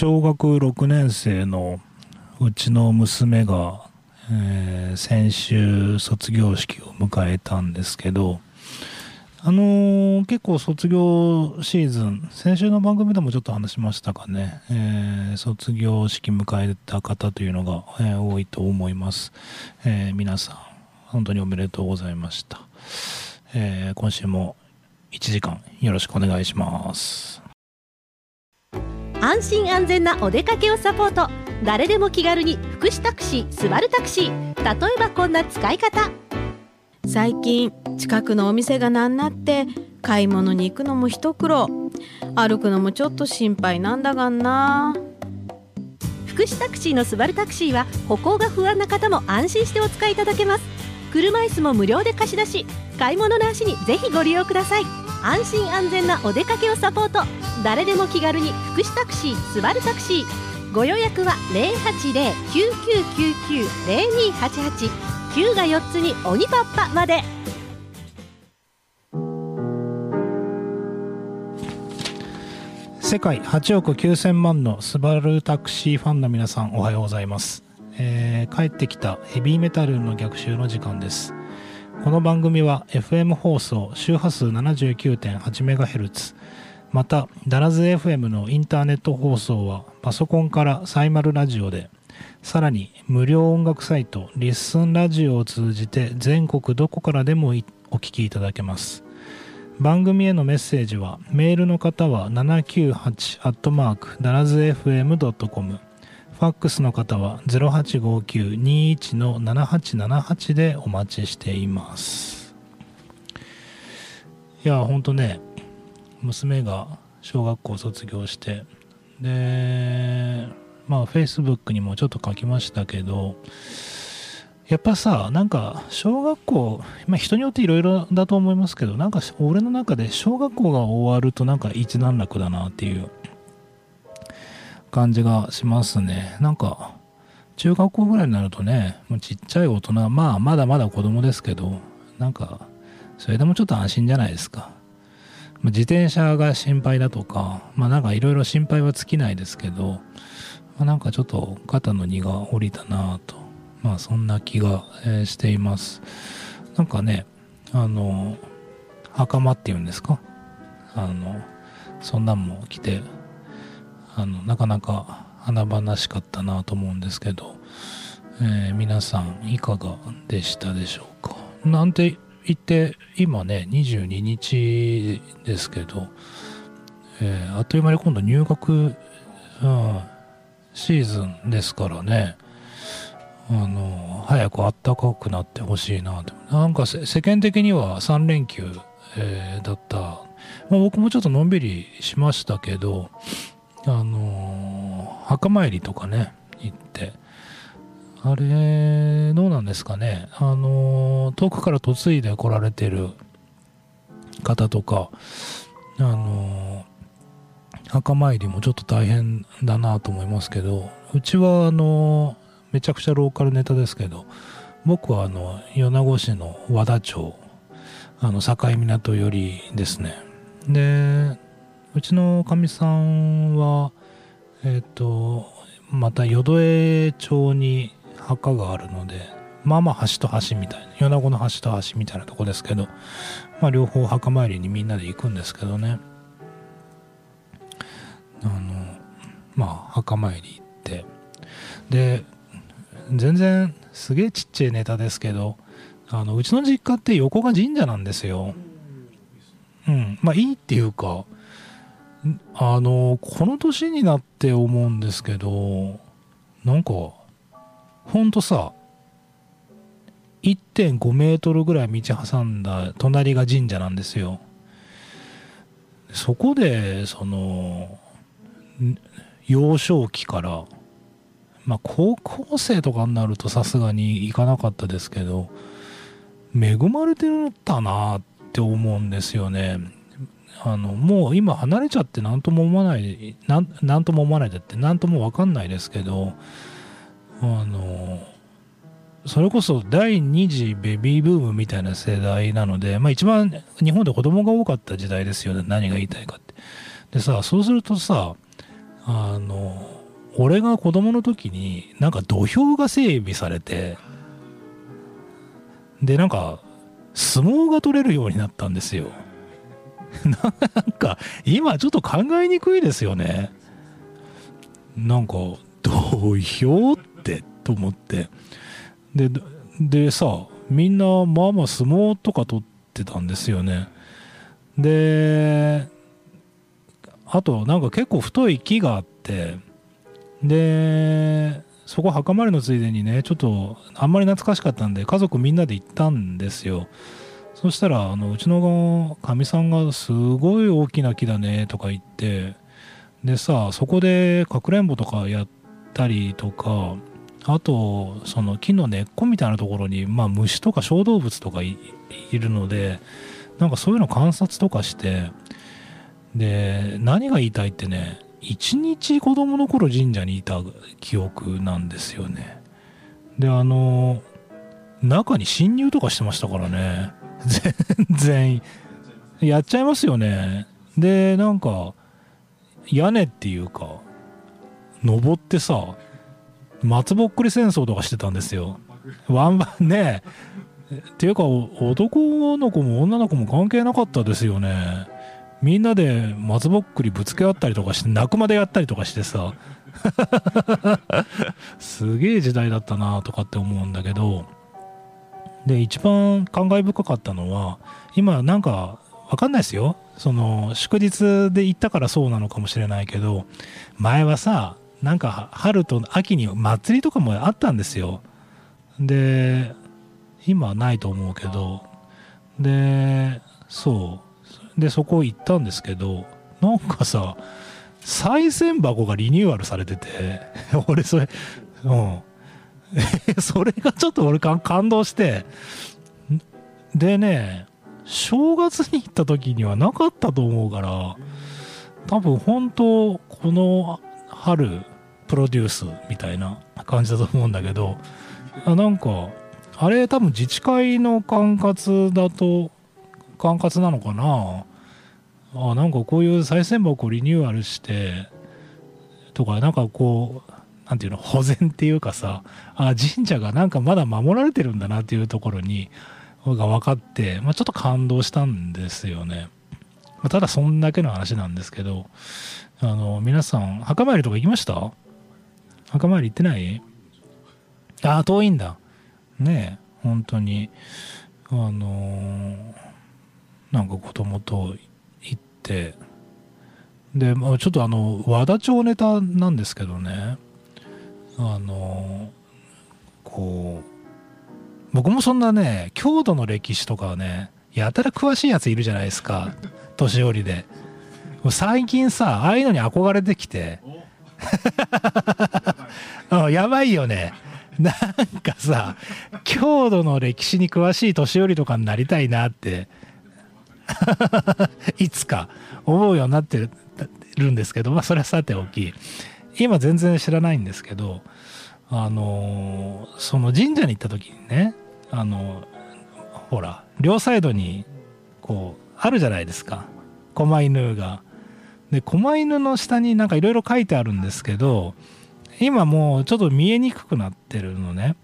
小学6年生のうちの娘が、えー、先週卒業式を迎えたんですけど、あのー、結構卒業シーズン、先週の番組でもちょっと話しましたかね、えー、卒業式迎えた方というのが、えー、多いと思います、え皆さん、本当におめでとうございました。え今週も1時間よろしくお願いします。安心安全なお出かけをサポート。誰でも気軽に福祉タクシースバルタクシー。例えばこんな使い方。最近近くのお店がなんなって買い物に行くのも一苦労。歩くのもちょっと心配なんだがんな。福祉タクシーのスバルタクシーは歩行が不安な方も安心してお使いいただけます。車椅子も無料で貸し出し買い物の足にぜひご利用ください。安心安全なお出かけをサポート。誰でも気軽に福祉タクシースバルタクシー。ご予約は080-9999-0288 9が4つに鬼パッパまで。世界8億9000万のスバルタクシーファンの皆さんおはようございます、えー、帰ってきたヘビーメタルの逆襲の時間です。この番組は FM 放送周波数 79.8MHz またダラズ FM のインターネット放送はパソコンからサイマルラジオでさらに無料音楽サイトリッスンラジオを通じて全国どこからでもお聴きいただけます。番組へのメッセージはメールの方は798ダラズ FM.com ファックスの方は0859-21-7878でお待ちしています。いや、ほんとね、娘が小学校卒業して、で、まあ、Facebook にもちょっと書きましたけど、やっぱさ、なんか、小学校、まあ人によっていろいろだと思いますけど、なんか俺の中で小学校が終わるとなんか一段落だなっていう感じがしますね。なんか、中学校ぐらいになるとね、もうちっちゃい大人、まあ、まだまだ子供ですけど、なんか、それでもちょっと安心じゃないですか。自転車が心配だとか、まあなんかいろいろ心配は尽きないですけど、まあ、なんかちょっと肩の荷が下りたなと、まあそんな気が、しています。なんかね、あの、袴っていうんですか？あの、そんなんも着て、あのなかなか華々しかったなと思うんですけど、えー、皆さんいかがでしたでしょうか？なんて言って今ね22日ですけど、えー、あっという間に今度入学、うん、シーズンですからねあの早く暖かくなってほしいなと。なんか世間的には3連休、えー、だった、まあ、僕もちょっとのんびりしましたけどあの、墓参りとかね、行って、あれ、どうなんですかね、あの、遠くから嫁いで来られてる方とか、あの、墓参りもちょっと大変だなと思いますけど、うちは、あのめちゃくちゃローカルネタですけど、僕はあの、米子市の和田町、あの、境港寄りですね。で、うちのかみさんは、えっ、ー、と、また淀江町に墓があるので、まあまあ橋と橋みたいな、米子の橋と橋みたいなとこですけど、まあ両方墓参りにみんなで行くんですけどね。あの、まあ墓参り行って、で、全然すげえちっちゃいネタですけど、あの、うちの実家って横が神社なんですよ。うん。まあいいっていうか、あの、この年になって思うんですけど、なんか、ほんとさ、1.5メートルぐらい道挟んだ隣が神社なんですよ。そこで、その、幼少期から、まあ高校生とかになるとさすがに行かなかったですけど、恵まれてたなって思うんですよね。あのもう今離れちゃって何とも思わない何とも思わないでって何とも分かんないですけどあのそれこそ第2次ベビーブームみたいな世代なので、まあ、一番日本で子供が多かった時代ですよね何が言いたいかって。でさそうするとさああの俺が子供の時になんか土俵が整備されてでなんか相撲が取れるようになったんですよ なんか今ちょっと考えにくいですよね。なんか土俵ってと思って。ででさみんなまあまあ相撲とか取ってたんですよね。であとなんか結構太い木があって。でそこ墓参りのついでにねちょっとあんまり懐かしかったんで家族みんなで行ったんですよ。そしたらあのうちのかみさんがすごい大きな木だねとか言ってでさそこでかくれんぼとかやったりとかあとその木の根っこみたいなところに、まあ、虫とか小動物とかいるのでなんかそういうの観察とかしてで何が言いたいってね一日子供の頃神社にいた記憶なんですよね。であの中に侵入とかしてましたからね。全然。やっちゃいますよね。でなんか屋根っていうか登ってさ松ぼっくり戦争とかしてたんですよ。ワンバンね。っていうか男の子も女の子も関係なかったですよね。みんなで松ぼっくりぶつけ合ったりとかして泣くまでやったりとかしてさ。すげえ時代だったなとかって思うんだけどで一番感慨深かったのは今なんかわかんないですよ。その祝日で行ったからそうなのかもしれないけど前はさなんか春と秋に祭りとかもあったんですよ。で今はないと思うけどでそう。でそこ行ったんですけどなんかさ賽銭箱がリニューアルされてて 俺それうん。それがちょっと俺感動して。でね正月に行った時にはなかったと思うから多分本当この春プロデュースみたいな感じだと思うんだけどあなんかあれ多分自治会の管轄だと管轄なのかな？あなんかこういう賽銭箱をリニューアルしてとかなんかこうなんていうの保全っていうかさあ神社がなんかまだ守られてるんだなっていうところにが分かって、まあ、ちょっと感動したんですよね、まあ、ただそんだけの話なんですけどあの皆さん墓参りとか行きました？墓参り行ってない？ああ遠いんだ。ねえ本当に。あのー、なんか子供と行って。で、まあ、ちょっとあの和田町ネタなんですけどね。あのこう僕もそんなね郷土の歴史とかはねやたら詳しいやついるじゃないですか。年寄りで。最近さああいうのに憧れてきて。やばい。よね。なんかさ郷土の歴史に詳しい年寄りとかになりたいなって。いつか思うようになってるんですけどまあそれはさておき今全然知らないんですけどあのその神社に行った時にねあのほら両サイドにこうあるじゃないですか狛犬が。で狛犬の下になんかいろいろ書いてあるんですけど今もうちょっと見えにくくなってるのね。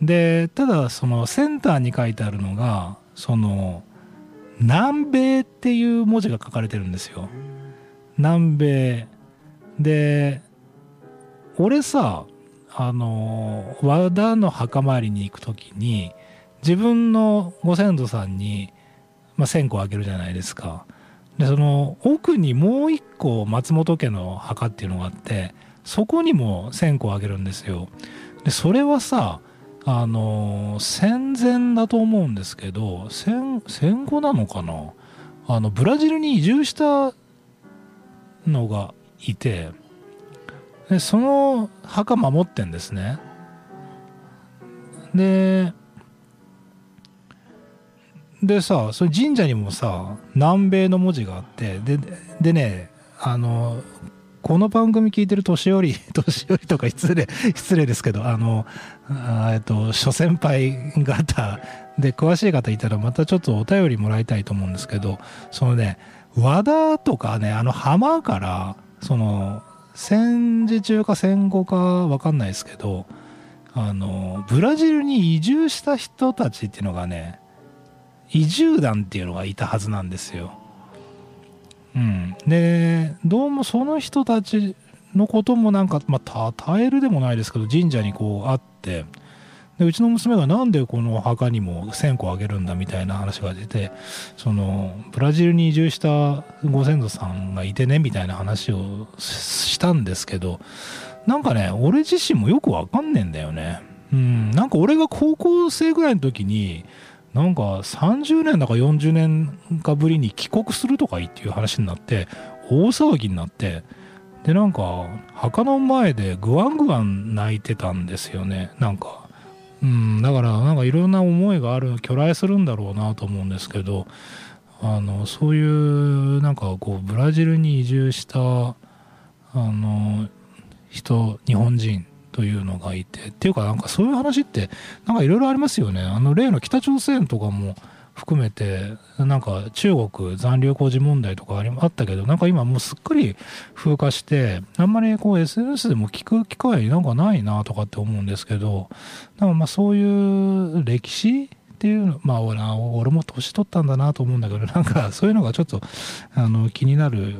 でただそのセンターに書いてあるのがその南米っていう文字が書かれてるんですよ。南米で俺さあの和田の墓参りに行く時に自分のご先祖さんに、まあ、線香あげるじゃないですか。でその奥にもう一個松本家の墓っていうのがあってそこにも線香あげるんですよ。でそれはさあの戦前だと思うんですけど戦戦後なのかな？あのブラジルに移住したのがいてでその墓守ってんですね。ででさそれ神社にもさ南米の文字があってででねあのこの番組聞いてる年寄り 年寄りとか失礼失礼ですけどあのえっと諸先輩方で詳しい方いたらまたちょっとお便りもらいたいと思うんですけどそのね和田とかねあの浜からその戦時中か戦後か分かんないですけどあのブラジルに移住した人たちっていうのがね移住団っていうのがいたはずなんですよ。うん、でどうもその人たちのこともなんか、まあ、たえるでもないですけど神社にこうあってでうちの娘がなんでこの墓にも1000個あげるんだみたいな話が出てそのブラジルに移住したご先祖さんがいてねみたいな話をしたんですけどなんかね俺自身もよくわかんねえんだよね。うん、なんか俺が高校生ぐらいの時になんか30年だか40年かぶりに帰国するとかいいっていう話になって大騒ぎになってでなんか墓の前でグワングワン泣いてたんですよねなんかうんだからなんかいろんな思いがある去来するんだろうなと思うんですけどあのそういうなんかこうブラジルに移住したあの人日本人というのがいてっていうかなんかそういう話ってなんかいろいろありますよね。あの例の北朝鮮とかも含めてなんか中国残留工事問題とかあったけどなんか今もうすっかり風化してあんまりこう SNS でも聞く機会なんかないなとかって思うんですけどなんかまあそういう歴史っていうのまあ俺も年取ったんだなと思うんだけどなんかそういうのがちょっとあの気になる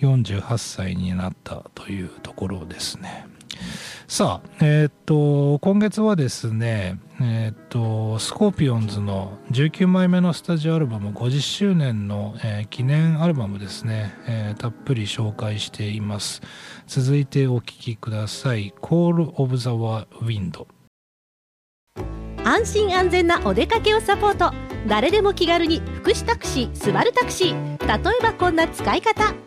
48歳になったというところですね。さあ、えー、っと、今月はですね、えー、っと、スコーピオンズの19枚目のスタジオアルバム50周年の、えー、記念アルバムですね、えたっぷり紹介しています。続いてお聴きください。Call of the Wind。安心安全なお出かけをサポート。誰でも気軽に福祉タクシー、スバルタクシー。例えばこんな使い方。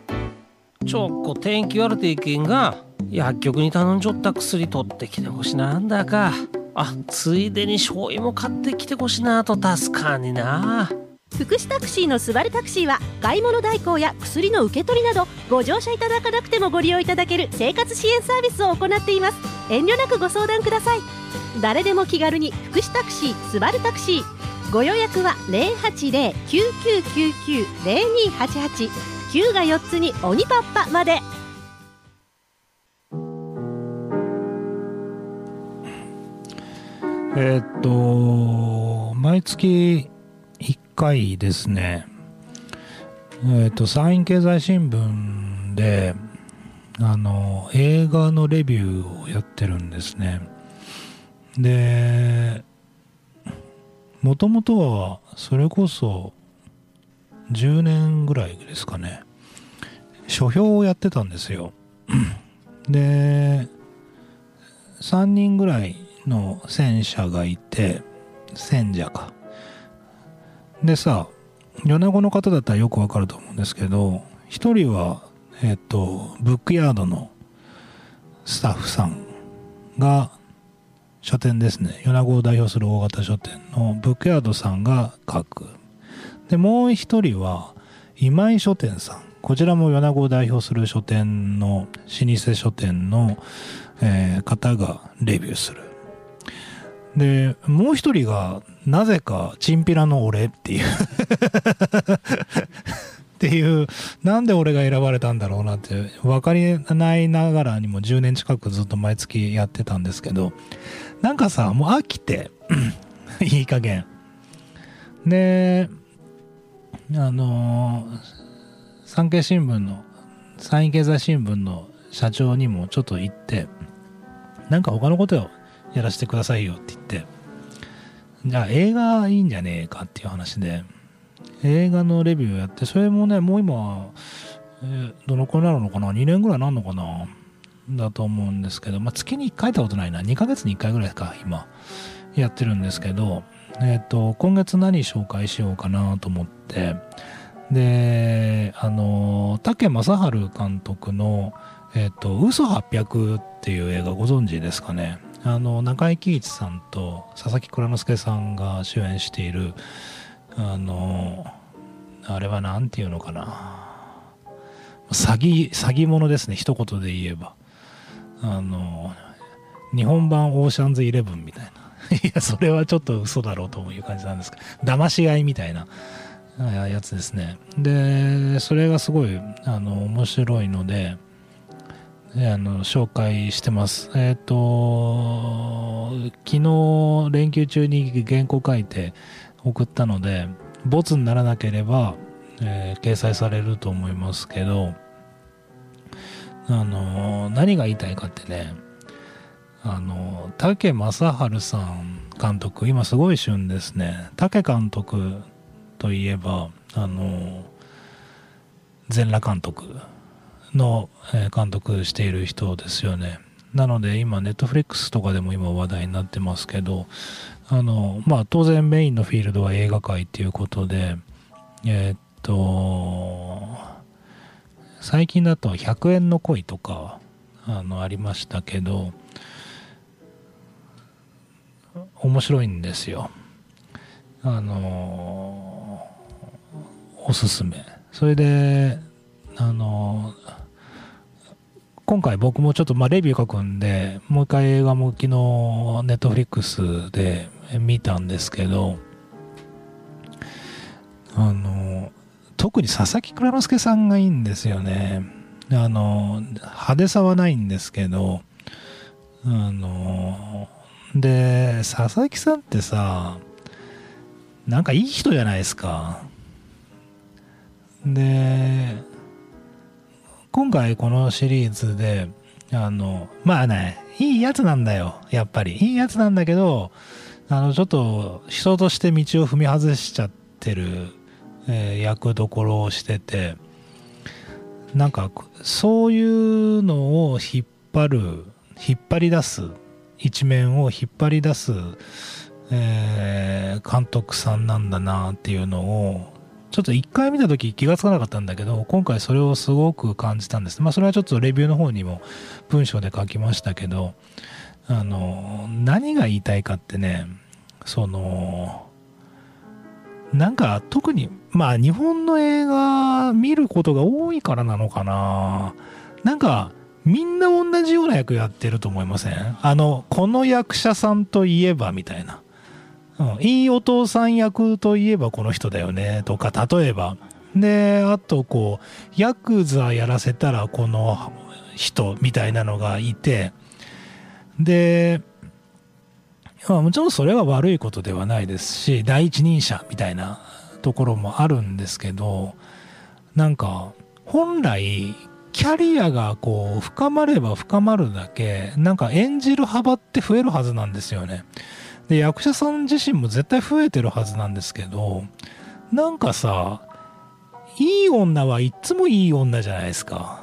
ちょっこ天気悪ていけんが薬局に頼んじょった薬取ってきてほしなんだか。あついでに醤油も買ってきてほしなと。助かんにな。福祉タクシーのスバルタクシーは買い物代行や薬の受け取りなどご乗車いただかなくてもご利用いただける生活支援サービスを行っています。遠慮なくご相談ください。誰でも気軽に福祉タクシースバルタクシー。ご予約は080-9999-0288 9が4つに鬼パッパまでえ、っと、毎月1回ですね、え、っと、山陰経済新聞で、あの、映画のレビューをやってるんですね。で、もともとは、それこそ、10年ぐらいですかね、書評をやってたんですよ。で、3人ぐらいの戦車がいて戦者か。でさ米子の方だったらよくわかると思うんですけど一人はえっ、とブックヤードのスタッフさんが書店ですね。米子を代表する大型書店のブックヤードさんが書く。でもう一人は今井書店さん。こちらも米子を代表する書店の老舗書店の、えー、方がレビューする。で、もう一人が、なぜか、チンピラの俺っていう。っていう、なんで俺が選ばれたんだろうなって、分かりないながらにも10年近くずっと毎月やってたんですけど、なんかさ、もう飽きて、いい加減。で、あの産経新聞の、産経経済新聞の社長にもちょっと行って、なんか他のことをやらせてくださいよって言って、じゃあ映画いいんじゃねえかっていう話で、映画のレビューやって、それもね、もう今、えー、どのくらいなるのかな ?2 年ぐらいなんのかな？だと思うんですけど、まあ、月に1回ったことないな。2ヶ月に1回ぐらいか、今、やってるんですけど、えっ、ー、と、今月何紹介しようかなと思って、で、あの、竹正治監督の、えっ、ー、と、嘘800っていう映画ご存知ですかね。あの中井貴一さんと佐々木蔵之介さんが主演しているあのあれは何て言うのかな。詐欺詐欺者ですね。一言で言えば。あの日本版オーシャンズイレブンみたいな。いやそれはちょっと嘘だろうという感じなんですけど騙し合いみたいなやつですねでそれがすごいあの面白いのであの紹介してます。えっ、と、昨日連休中に原稿書いて送ったので、ボツにならなければ、えー掲載されると思いますけど、あの、何が言いたいかってね、あの、竹正治さん監督、今すごい旬ですね。竹監督といえば、あの、全裸監督の、監督している人ですよね。なので今、ネットフリックスとかでも今話題になってますけど、あの、まあ当然メインのフィールドは映画界っていうことで、えーっと、最近だと100円の恋とか、あの、ありましたけど、面白いんですよ。あのおすすめ。それで、あの今回僕もちょっとまあレビュー書くんで、もう一回映画も昨日ネットフリックスで見たんですけど、あの特に佐々木蔵之介さんがいいんですよね。あの派手さはないんですけど、あので、佐々木さんってさ、なんかいい人じゃないですか。で、今回このシリーズで、あの、まあね、いいやつなんだよ、やっぱり。いいやつなんだけど、あの、ちょっと人として道を踏み外しちゃってる、えー役どころをしてて、なんか、そういうのを引っ張る、引っ張り出す、一面を引っ張り出す、えー監督さんなんだなっていうのを、ちょっと一回見た時気がつかなかったんだけど、今回それをすごく感じたんです。まあそれはちょっとレビューの方にも文章で書きましたけど、あの、何が言いたいかってね、その、なんか特に、まあ日本の映画見ることが多いからなのかな。なんか、みんな同じような役やってると思いません？あの、この役者さんといえばみたいな。うん、いいお父さん役といえばこの人だよねとか例えば。であとこうヤクザやらせたらこの人みたいなのがいて。で、まあ、もちろんそれは悪いことではないですし第一人者みたいなところもあるんですけどなんか本来キャリアがこう深まれば深まるだけなんか演じる幅って増えるはずなんですよね。で役者さん自身も絶対増えてるはずなんですけどなんかさいい女はいっつもいい女じゃないですか。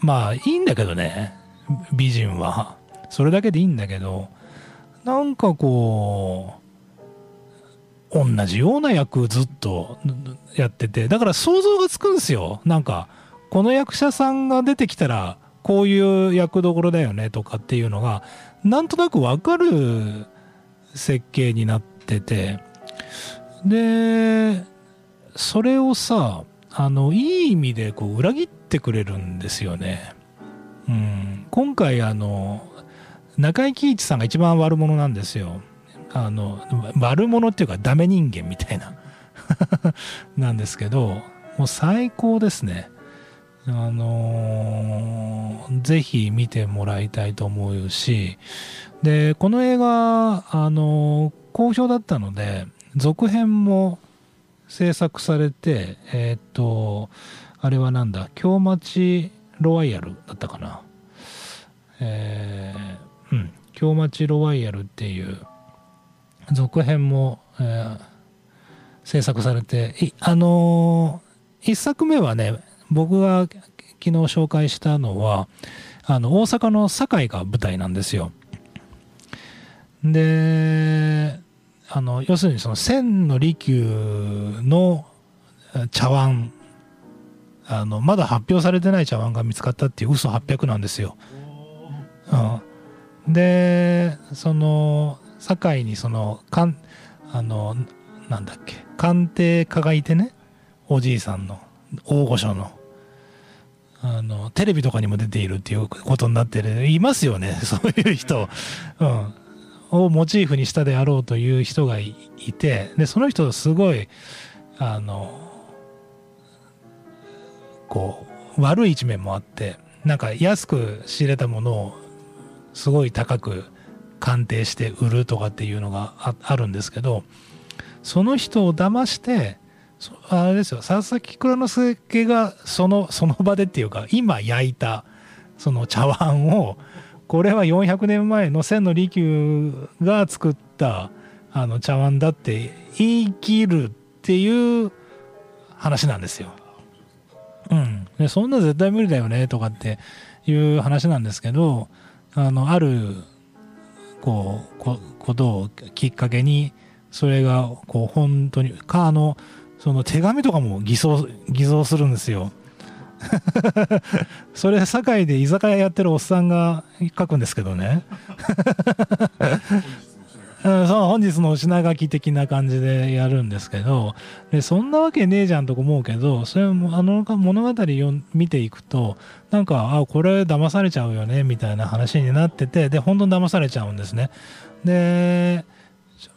まあいいんだけどね。美人は。それだけでいいんだけどなんかこう同じような役ずっとやってて。だから想像がつくんですよ。なんかこの役者さんが出てきたらこういう役どころだよねとかっていうのがなんとなくわかる設計になっててでそれをさあのいい意味でこう裏切ってくれるんですよね、うん、今回あの中井貴一さんが一番悪者なんですよ。あの悪者っていうかダメ人間みたいな。なんですけどもう最高ですね。あのーぜひ見てもらいたいと思うし、で、この映画、あのー好評だったので、続編も制作されて、えーっと、あれはなんだ、京町ロワイヤルだったかな。えーうん、京町ロワイヤルっていう続編も、えー制作されて、いあのー一作目はね、僕が昨日紹介したのは、あの、大阪の堺が舞台なんですよ。で、あの、要するにその千の利休の茶碗、あの、まだ発表されてない茶碗が見つかったっていう嘘800なんですよ。うん、で、その、堺にその、かん、あの、なんだっけ、鑑定家がいてね、おじいさんの、大御所の。あの、テレビとかにも出ているっていうことになってる、いますよね、そういう人。うん。をモチーフにしたであろうという人がいいて、で、その人すごい、あの、こう、悪い一面もあって、なんか安く仕入れたものをすごい高く鑑定して売るとかっていうのがああるんですけどその人を騙してあれですよ佐々木蔵之介がそのその場でっていうか今焼いたその茶碗をこれは400年前の千利休が作ったあの茶碗だって言い切るっていう話なんですよ。うん、でそんな絶対無理だよねとかっていう話なんですけどあのあるこうことをきっかけにそれがこう本当にかあのその手紙とかも偽装偽造するんですよ。それ堺で居酒屋やってるおっさんが書くんですけどね。うん、そう本日のお品書き的な感じでやるんですけどでそんなわけねえじゃんとか思うけどそれもあの物語を見ていくとなんかあこれ騙されちゃうよねみたいな話になっててで本当に騙されちゃうんですねで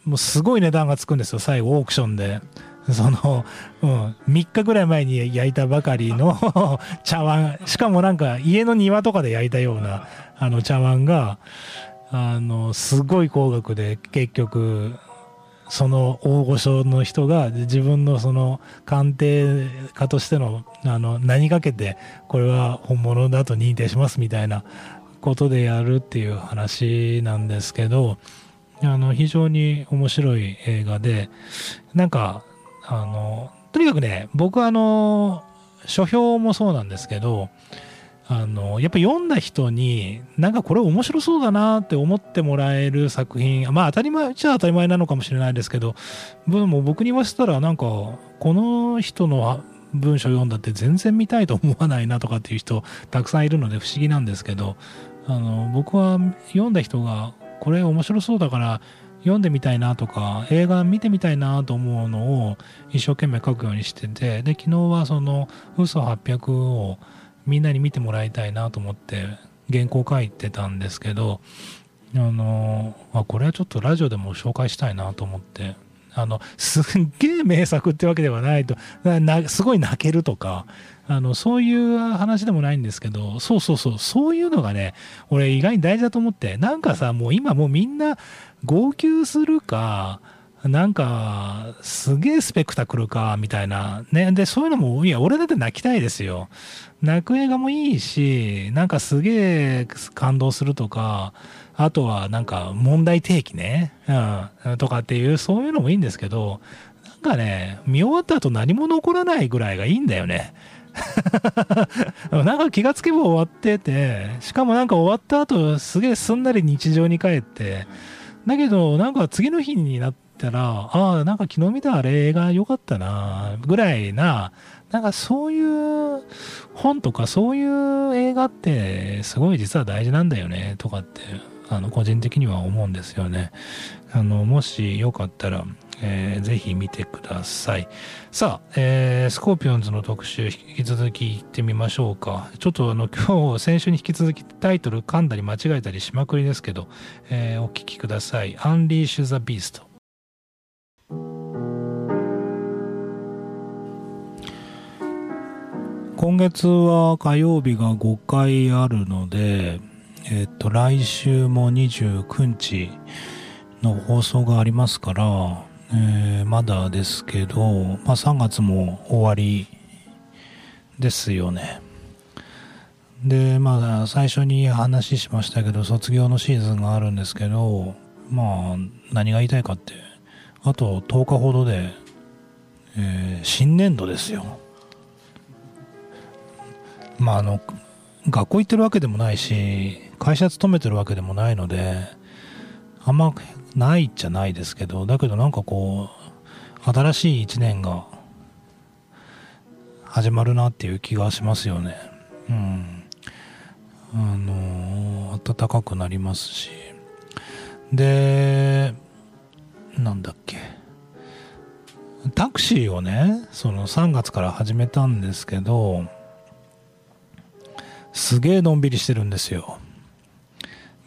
もうすごい値段がつくんですよ最後オークションで その、うん、3日ぐらい前に焼いたばかりの 茶碗しかもなんか家の庭とかで焼いたようなあの茶碗があのすごい高額で結局その大御所の人が自分のその鑑定家としてのあの何かけてこれは本物だと認定しますみたいなことでやるっていう話なんですけどあの非常に面白い映画でなんかあのとにかくね僕はあの書評もそうなんですけどあのやっぱ読んだ人になんかこれ面白そうだなって思ってもらえる作品まあ当たり前っちゃ当たり前なのかもしれないですけどでも僕に言わせたらなんかこの人の文章読んだって全然見たいと思わないなとかっていう人たくさんいるので不思議なんですけどあの僕は読んだ人がこれ面白そうだから読んでみたいなとか映画見てみたいなと思うのを一生懸命書くようにしててで昨日はその嘘800をみんなに見てもらいたいなと思って原稿書いてたんですけどあのあこれはちょっとラジオでも紹介したいなと思ってあのすっげえ名作ってわけではないとすごい泣けるとかあのそういう話でもないんですけどそうそうそうそういうのがね俺意外に大事だと思ってなんかさもう今もうみんな号泣するかなんか、すげえスペクタクルか、みたいな。ね。で、そういうのも、いや、俺だって泣きたいですよ。泣く映画もいいし、なんかすげえ感動するとか、あとはなんか問題提起ね、うん、とかっていう、そういうのもいいんですけど、なんかね、見終わった後何も残らないぐらいがいいんだよね。なんか気がつけば終わってて、しかもなんか終わった後、すげえすんなり日常に帰って、だけど、なんか次の日になったら、ああ、なんか昨日見たあれ映画良かったな、ぐらいな、なんかそういう本とかそういう映画ってすごい実は大事なんだよね、とかって、あの、個人的には思うんですよね。あの、もしよかったら、えー、ぜひ見てください。さあ、えー、スコーピオンズの特集、引き続き行ってみましょうか。ちょっとあの、今日、先週に引き続きタイトル噛んだり間違えたりしまくりですけど、えー、お聞きください。Unleash the Beast。今月は火曜日が5回あるので、えっと、来週も29日の放送がありますから、えーまだですけど、まあ、3月も終わりですよね。で、まあ、最初に話しましたけど、卒業のシーズンがあるんですけど、まあ、何が言いたいかって、あと10日ほどで、えー新年度ですよ。まあ、あの、学校行ってるわけでもないし、会社勤めてるわけでもないので、あんまないっちゃないですけど、だけどなんかこう、新しい一年が始まるなっていう気がしますよね。うん。あの暖かくなりますし。で、なんだっけ。タクシーをね、その3月から始めたんですけど、すげえのんびりしてるんですよ。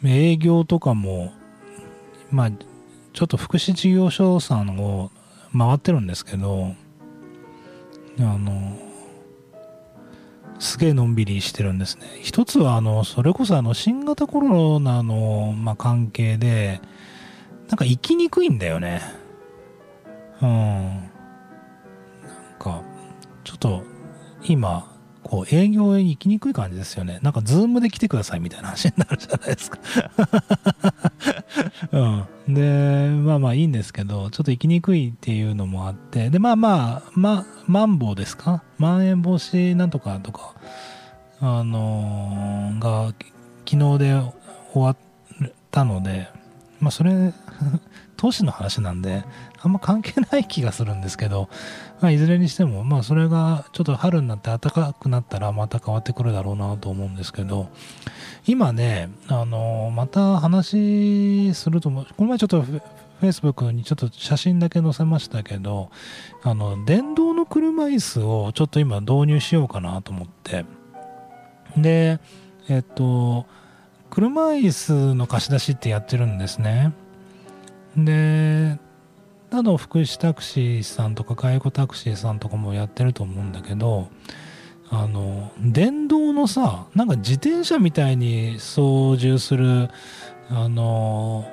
営業とかも、まあ、ちょっと福祉事業所さんを回ってるんですけど、あの、すげえのんびりしてるんですね。一つは、あの、それこそあの、新型コロナの、まあ、関係で、なんか行きにくいんだよね。うん。なんか、ちょっと、今、こう営業に行きにくい感じですよね。なんかズームで来てくださいみたいな話になるじゃないですか。うん。で、まあまあいいんですけど、ちょっと行きにくいっていうのもあって、で、まあまあ、ま、マンボウですか？まん延防止なんとかとか、あのー、が、昨日で終わったので、まあそれ、投資の話なんで、あんま関係ない気がするんですけど、まあ、いずれにしても、まあ、それがちょっと春になって暖かくなったらまた変わってくるだろうなと思うんですけど、今ね、あの、また話すると、この前ちょっとフェイスブックにちょっと写真だけ載せましたけど、あの、電動の車椅子をちょっと今導入しようかなと思って、で、えっと、車椅子の貸し出しってやってるんですね。で、など福祉タクシーさんとか介護タクシーさんとかもやってると思うんだけどあの電動のさなんか自転車みたいに操縦するあの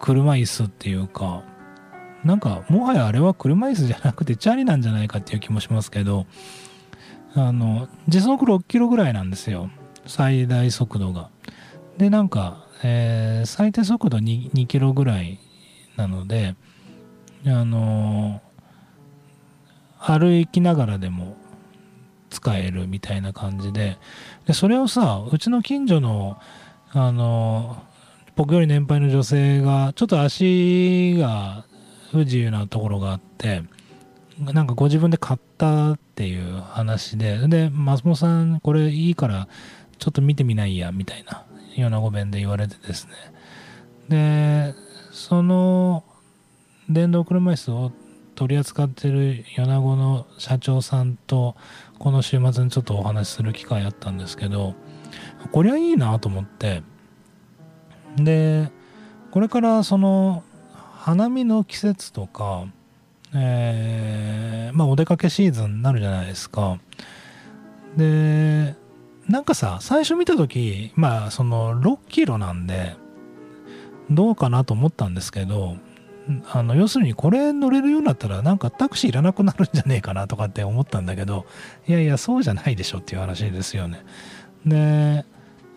車椅子っていうかなんかもはやあれは車椅子じゃなくてチャリなんじゃないかっていう気もしますけどあの時速6キロぐらいなんですよ。最大速度が。でなんか、えー、最低速度 2, 2キロぐらいなのであの歩きながらでも使えるみたいな感じででそれをさうちの近所のあの僕より年配の女性がちょっと足が不自由なところがあってなんかご自分で買ったっていう話でで松本さんこれいいからちょっと見てみないやみたいな米子弁で言われてですね。でその電動車椅子を取り扱ってる米子の社長さんとこの週末にちょっとお話しする機会あったんですけどこりゃいいなと思って。でこれからその花見の季節とかえー、まあお出かけシーズンになるじゃないですか。でなんかさ最初見た時まあその6キロなんでどうかなと思ったんですけどあの要するにこれ乗れるようになったらなんかタクシーいらなくなるんじゃねえかなとかって思ったんだけどいやいやそうじゃないでしょっていう話ですよね。で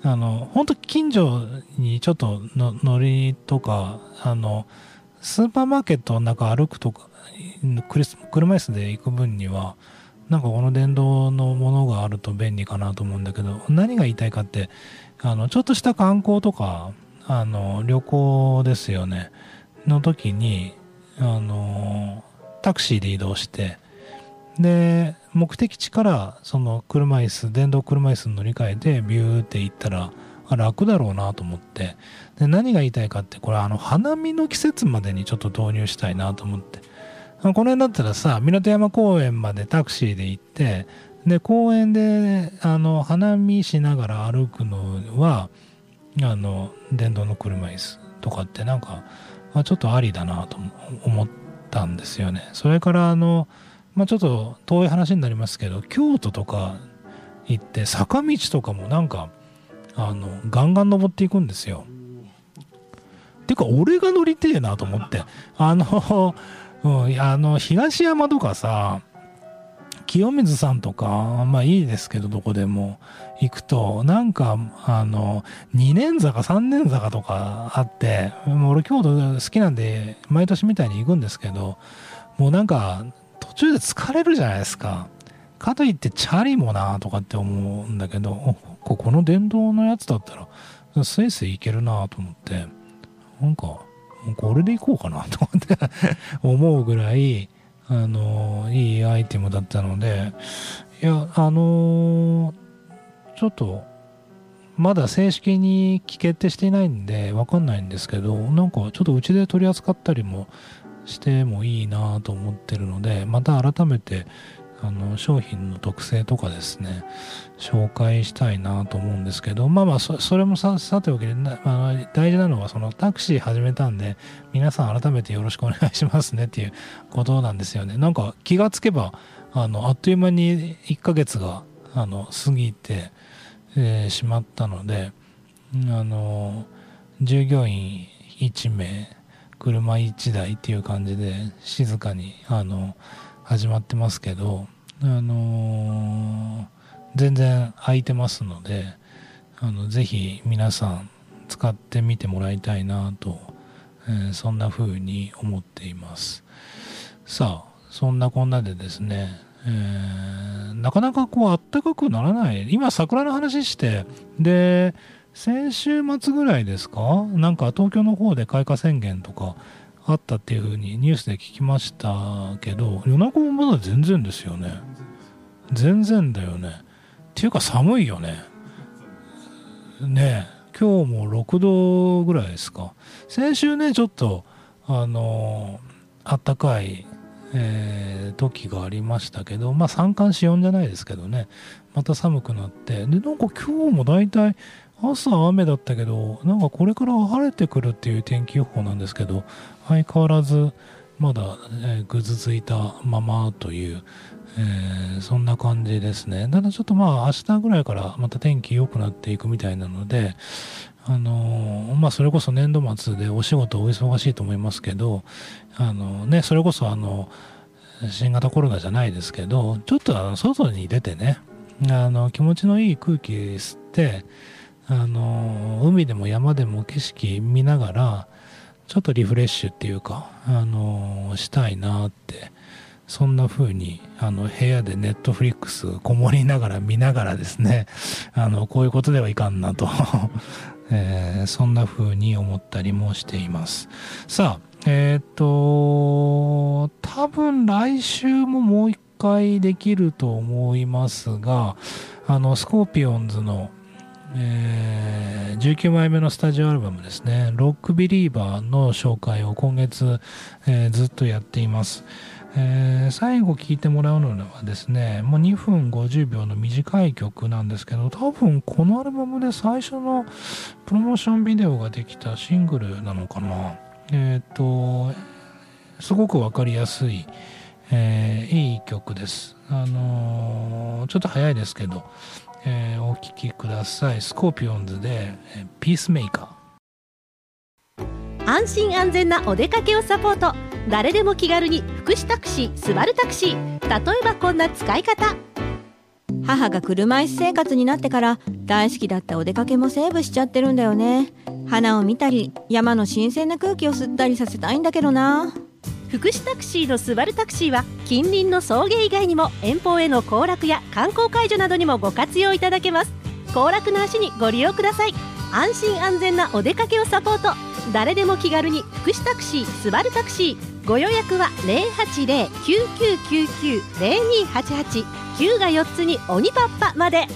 あの本当近所にちょっとの乗りとかあのスーパーマーケットの中歩くとか車椅子で行く分にはなんかこの電動のものがあると便利かなと思うんだけど何が言いたいかってあのちょっとした観光とかあの旅行ですよねの時に、あのタクシーで移動して、で、目的地からその車椅子、電動車椅子に乗り換えてビューって行ったら、楽だろうなと思って、で、何が言いたいかって、これあの、花見の季節までにちょっと導入したいなと思って。この辺だったらさ、港山公園までタクシーで行って、で、公園で、あの、花見しながら歩くのは、あの、電動の車椅子とかってなんか、まあ、ちょっとありだなと思ったんですよね。それからあの、まあ、ちょっと遠い話になりますけど京都とか行って坂道とかもなんかあのガンガン登っていくんですよ。てか俺が乗りてえなと思ってあの、うん、あの東山とかさ清水さんとか、まあいいですけど、どこでも行くと、なんか、あの、2年坂、3年坂とかあって、俺京都好きなんで、毎年みたいに行くんですけど、もうなんか、途中で疲れるじゃないですか。かといってチャリもなとかって思うんだけど、ここの電動のやつだったら、スイスイ行けるなと思って、なんか、これで行こうかなと思って 思うぐらい、あのいいアイテムだったのでいやあのちょっとまだ正式に決定していないんでわかんないんですけどなんかちょっとうちで取り扱ったりもしてもいいなと思ってるのでまた改めてあの商品の特性とかですね紹介したいなと思うんですけどまあまあそれもささておきで、まあ、大事なのはそのタクシー始めたんで皆さん改めてよろしくお願いしますねっていうことなんですよね。なんか気がつけばあのあっという間に1ヶ月があの過ぎて、えしまったのであの従業員1名車1台っていう感じで静かにあの始まってますけど、あの全然空いてますのであのぜひ皆さん使ってみてもらいたいなと、えーそんな風に思っています。さあそんなこんなでですね、えーなかなかこうあったかくならない。今桜の話してで先週末ぐらいですか？なんか東京の方で開花宣言とかあったっていう風にニュースで聞きましたけど夜中もまだ全然ですよね。全然だよね。っていうか寒いよね。ねえ今日も6度ぐらいですか。先週ねちょっとあのあったかい、えー時がありましたけどまあ三寒四温じゃないですけどね。また寒くなって。でなんか今日も大体朝雨だったけどなんかこれから晴れてくるっていう天気予報なんですけど相変わらずまだ、えーぐずついたままという、えーそんな感じですね。ただちょっとまあ明日ぐらいからまた天気良くなっていくみたいなのであのまあそれこそ年度末でお仕事お忙しいと思いますけどあのねそれこそあの新型コロナじゃないですけどちょっとあの外に出てねあの気持ちのいい空気吸ってあの海でも山でも景色見ながらちょっとリフレッシュっていうかあのしたいなってそんな風にあの部屋でネットフリックスこもりながら見ながらですねあのこういうことではいかんなと、えーそんな風に思ったりもしています。さあえっ、と多分来週ももう一回できると思いますがあのスコーピオンズのえー19枚目のスタジオアルバムですね「ロックビリーバー」の紹介を今月、えーずっとやっています、えー最後聴いてもらうのはですねもう2分50秒の短い曲なんですけど多分このアルバムで最初のプロモーションビデオができたシングルなのかな。えっ、とすごくわかりやすい、えーいい曲です。あのちょっと早いですけどえーお聴きください。スコーピオンズで、えピースメーカー安心安全なお出かけをサポート。誰でも気軽に福祉タクシースバルタクシー。例えばこんな使い方。母が車椅子生活になってから大好きだったお出かけもセーブしちゃってるんだよね。花を見たり山の新鮮な空気を吸ったりさせたいんだけどな。福祉タクシーのスバルタクシーは近隣の送迎以外にも遠方への行楽や観光解除などにもご活用いただけます。行楽の足にご利用ください。安心安全なお出かけをサポート。誰でも気軽に福祉タクシースバルタクシー。ご予約は080-9999-0288 9が4つに鬼パッパまで。